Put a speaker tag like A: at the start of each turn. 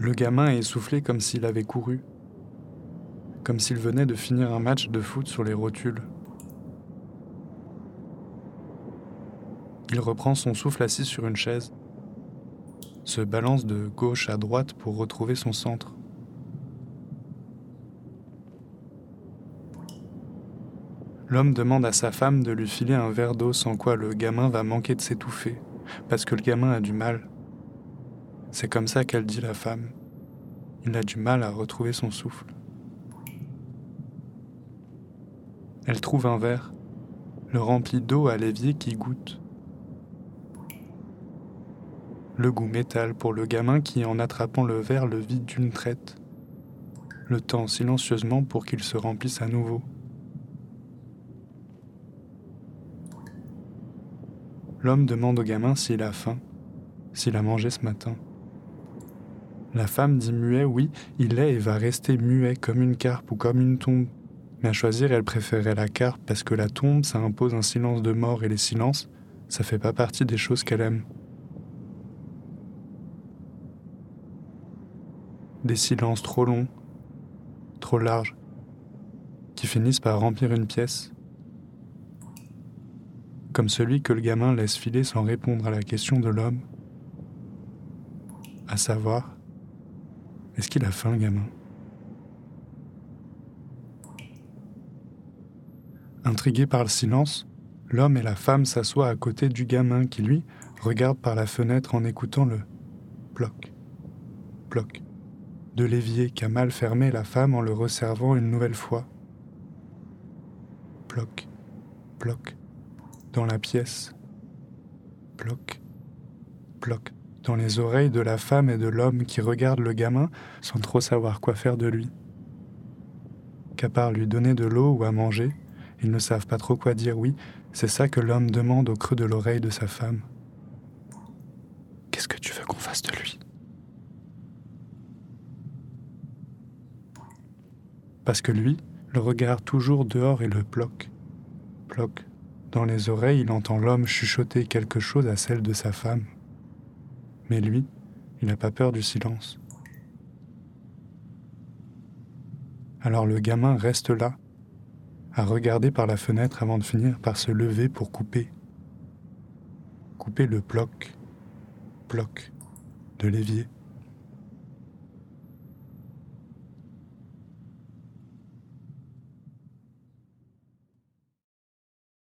A: Le gamin est essoufflé comme s'il avait couru, comme s'il venait de finir un match de foot sur les rotules. Il reprend son souffle assis sur une chaise, se balance de gauche à droite pour retrouver son centre. L'homme demande à sa femme de lui filer un verre d'eau sans quoi le gamin va manquer de s'étouffer, parce que le gamin a du mal. C'est comme ça qu'elle dit la femme. Il a du mal à retrouver son souffle. Elle trouve un verre, le remplit d'eau à l'évier qui goûte. Le goût métal pour le gamin qui, en attrapant le verre, le vide d'une traite. Le temps silencieusement pour qu'il se remplisse à nouveau. L'homme demande au gamin s'il a faim, s'il a mangé ce matin. La femme dit muet, oui, il est et va rester muet comme une carpe ou comme une tombe. Mais à choisir, elle préférait la carpe parce que la tombe, ça impose un silence de mort et les silences, ça fait pas partie des choses qu'elle aime. Des silences trop longs, trop larges, qui finissent par remplir une pièce. Comme celui que le gamin laisse filer sans répondre à la question de l'homme, à savoir, est-ce qu'il a faim, gamin? Intrigué par le silence, l'homme et la femme s'assoient à côté du gamin qui, lui, regarde par la fenêtre en écoutant le ploc, ploc de l'évier qu'a mal fermé la femme en le resservant une nouvelle fois. Ploc, ploc, dans la pièce. Ploc, ploc, dans les oreilles de la femme et de l'homme qui regardent le gamin sans trop savoir quoi faire de lui. Qu'à part lui donner de l'eau ou à manger, ils ne savent pas trop quoi dire oui, c'est ça que l'homme demande au creux de l'oreille de sa femme. Qu'est-ce que tu veux qu'on fasse de lui? Parce que lui, le regarde toujours dehors et le bloque. Bloque. Dans les oreilles, il entend l'homme chuchoter quelque chose à celle de sa femme. Mais lui, il n'a pas peur du silence. Alors le gamin reste là, à regarder par la fenêtre avant de finir par se lever pour couper. Couper le bloc, bloc de l'évier.